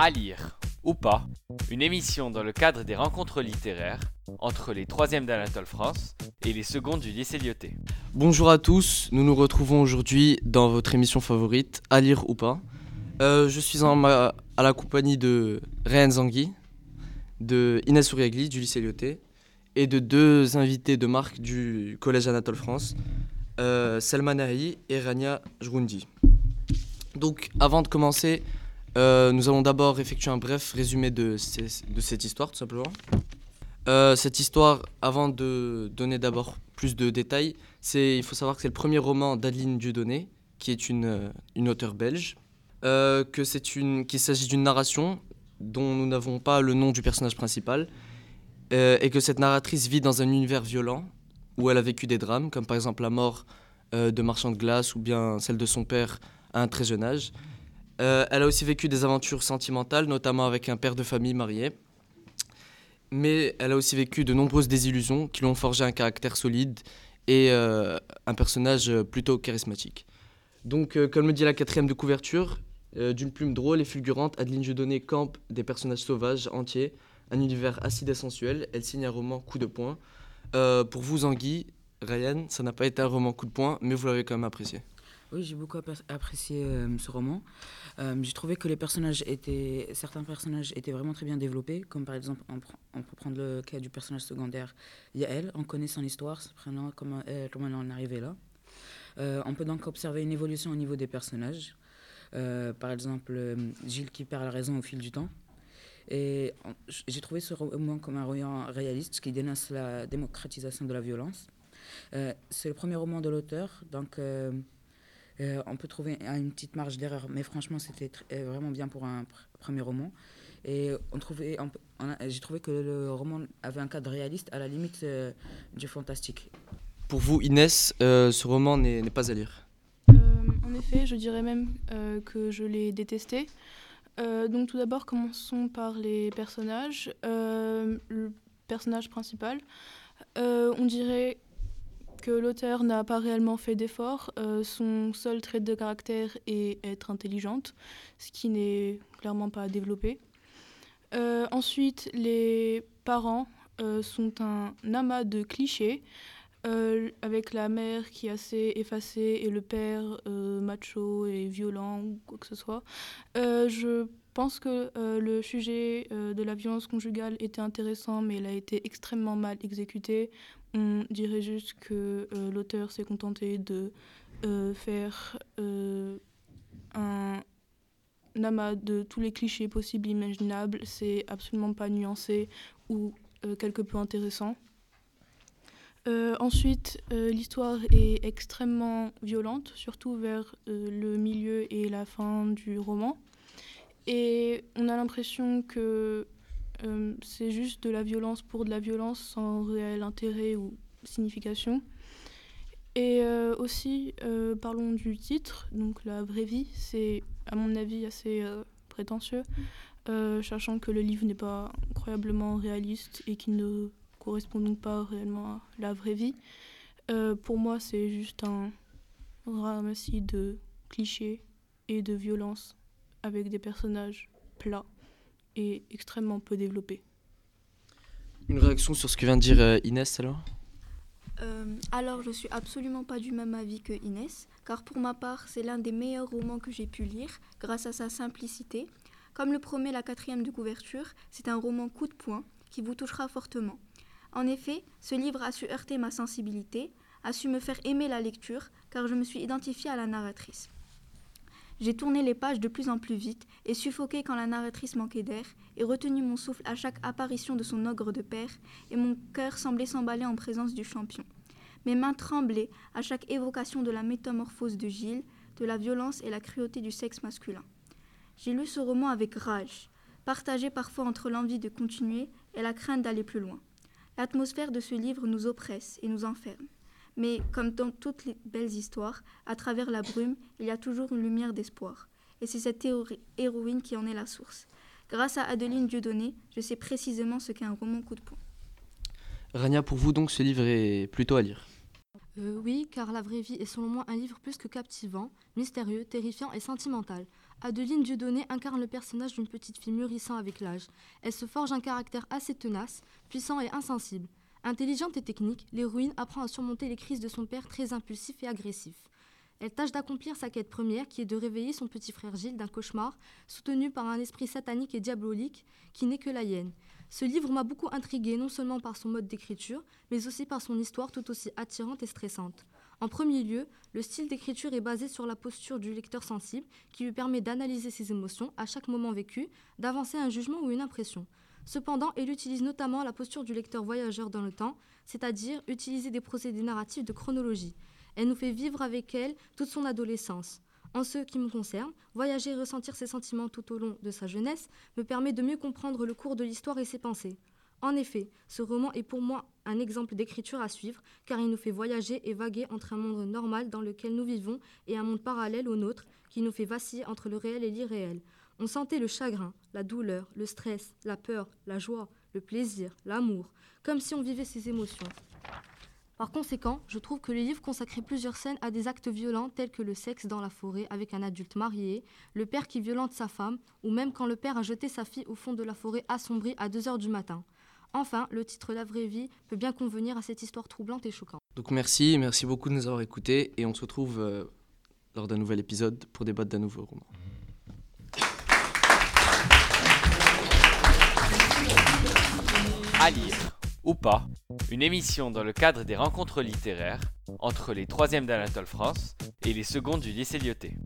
À lire ou pas, une émission dans le cadre des rencontres littéraires entre les 3e d'Anatole France et les secondes du lycée Lyoté. Bonjour à tous, nous nous retrouvons aujourd'hui dans votre émission favorite, À lire ou pas. Euh, je suis à la compagnie de Réan Zangui, de Inès Ouriagli du lycée Lyoté et de deux invités de marque du collège Anatole France, euh, Selma Nahi et Rania Jroundi. Donc avant de commencer, euh, nous allons d'abord effectuer un bref résumé de, cette histoire tout simplement. Euh, cette histoire, avant de donner d'abord plus de détails, il faut savoir que c'est le premier roman d'Adeline Dieudonné, qui est une, euh, une auteure belge, euh, qu'il s'agit d'une narration dont nous n'avons pas le nom du personnage principal, et que cette narratrice vit dans un univers violent où elle a vécu des drames, comme par exemple la mort de marchand de glace ou bien celle de son père à un très jeune âge. Euh, elle a aussi vécu des aventures sentimentales, notamment avec un père de famille marié. Mais elle a aussi vécu de nombreuses désillusions qui lui ont forgé un caractère solide et euh, un personnage plutôt charismatique. Donc, euh, comme le dit la quatrième de couverture, d'une plume drôle et fulgurante, Adeline Dieudonné campe des personnages sauvages entiers, un univers acide et sensuel. Elle signe un roman coup de poing. Pour vous, Anguille, Ryan, ça n'a pas été un roman coup de poing, mais vous l'avez quand même apprécié. Oui, j'ai beaucoup appr- apprécié euh, ce roman. Euh, j'ai trouvé que les personnages étaient, certains personnages étaient vraiment très bien développés, comme par exemple, on, pr- peut prendre le cas du personnage secondaire Yael. On connaît son histoire, prenant comment, comment elle en est arrivée là. Euh, on peut donc observer une évolution au niveau des personnages. Euh, par exemple, euh, Gilles qui perd la raison au fil du temps. Et j'ai trouvé ce roman comme un roman réaliste qui dénonce la démocratisation de la violence. Euh, c'est le premier roman de l'auteur, donc euh, on peut trouver une petite marge d'erreur, mais franchement, c'était euh, vraiment bien pour un pr- premier roman. Et on trouvait, j'ai trouvé que le roman avait un cadre réaliste à la limite euh, du fantastique. Pour vous, Inès, euh, ce roman n'est n'est pas à lire? Euh, en effet, je dirais même euh, que je l'ai détesté. Euh, donc tout d'abord, commençons par les personnages. Euh, le personnage principal, euh, on dirait que l'auteur n'a pas réellement fait d'efforts. Euh, son seul trait de caractère est être intelligente, ce qui n'est clairement pas développé. Euh, ensuite, les parents euh, sont un amas de clichés. Avec la mère qui est assez effacée et le père macho et violent ou quoi que ce soit. Je pense que le sujet de la violence conjugale était intéressant, mais il a été extrêmement mal exécuté. On dirait juste que euh, l'auteur s'est contenté de euh, faire euh, un amas de tous les clichés possibles imaginables. C'est absolument pas nuancé ou quelque peu intéressant. Ensuite, l'histoire est extrêmement violente, surtout vers le milieu et la fin du roman. Et on a l'impression que euh, c'est juste de la violence pour de la violence sans réel intérêt ou signification. Et euh, aussi, euh, parlons du titre, donc la vraie vie, c'est à mon avis assez prétentieux, sachant que le livre n'est pas incroyablement réaliste et qu'il ne correspond donc pas réellement à la vraie vie. Pour moi, c'est juste un ramassis de clichés et de violence avec des personnages plats extrêmement peu développés. Une réaction sur ce que vient de dire euh, Inès alors? Euh, alors, je suis absolument pas du même avis que Inès, car pour ma part, c'est l'un des meilleurs romans que j'ai pu lire, grâce à sa simplicité. Comme le promet la quatrième de couverture, c'est un roman coup de poing qui vous touchera fortement. En effet, ce livre a su heurter ma sensibilité, a su me faire aimer la lecture, car je me suis identifiée à la narratrice. J'ai tourné les pages de plus en plus vite et suffoqué quand la narratrice manquait d'air, et retenu mon souffle à chaque apparition de son ogre de père, et mon cœur semblait s'emballer en présence du champion. Mes mains tremblaient à chaque évocation de la métamorphose de Gilles, de la violence et la cruauté du sexe masculin. J'ai lu ce roman avec rage, partagé parfois entre l'envie de continuer et la crainte d'aller plus loin. L'atmosphère de ce livre nous oppresse et nous enferme. Mais comme dans toutes les belles histoires, à travers la brume, il y a toujours une lumière d'espoir. Et c'est cette théorie- héroïne qui en est la source. Grâce à Adeline Dieudonné, je sais précisément ce qu'est un roman coup de poing. Rania, pour vous donc, ce livre est plutôt à lire. Euh, oui, car La vraie vie est selon moi un livre plus que captivant, mystérieux, terrifiant et sentimental. Adeline Dieudonné incarne le personnage d'une petite fille mûrissant avec l'âge. Elle se forge un caractère assez tenace, puissant et insensible. Intelligente et technique, l'héroïne apprend à surmonter les crises de son père très impulsif et agressif. Elle tâche d'accomplir sa quête première, qui est de réveiller son petit frère Gilles d'un cauchemar, soutenu par un esprit satanique et diabolique qui n'est que la hyène. Ce livre m'a beaucoup intrigué, non seulement par son mode d'écriture, mais aussi par son histoire tout aussi attirante et stressante. En premier lieu, le style d'écriture est basé sur la posture du lecteur sensible, qui lui permet d'analyser ses émotions à chaque moment vécu, d'avancer un jugement ou une impression. Cependant, elle utilise notamment la posture du lecteur voyageur dans le temps, c'est-à-dire utiliser des procédés narratifs de chronologie. Elle nous fait vivre avec elle toute son adolescence. En ce qui me concerne, voyager et ressentir ses sentiments tout au long de sa jeunesse me permet de mieux comprendre le cours de l'histoire et ses pensées. En effet, ce roman est pour moi un exemple d'écriture à suivre, car il nous fait voyager et vaguer entre un monde normal dans lequel nous vivons et un monde parallèle au nôtre qui nous fait vaciller entre le réel et l'irréel. On sentait le chagrin, la douleur, le stress, la peur, la joie, le plaisir, l'amour, comme si on vivait ces émotions. Par conséquent, je trouve que le livre consacrait plusieurs scènes à des actes violents tels que le sexe dans la forêt avec un adulte marié, le père qui violente sa femme, ou même quand le père a jeté sa fille au fond de la forêt assombrie à 2 heures du matin. Enfin, le titre La vraie vie peut bien convenir à cette histoire troublante et choquante. Donc merci, merci beaucoup de nous avoir écoutés et on se retrouve euh, lors d'un nouvel épisode pour débattre d'un nouveau roman. Lire ou pas, une émission dans le cadre des rencontres littéraires entre les 3e d'Anatole France et les secondes du lycée Lyoté.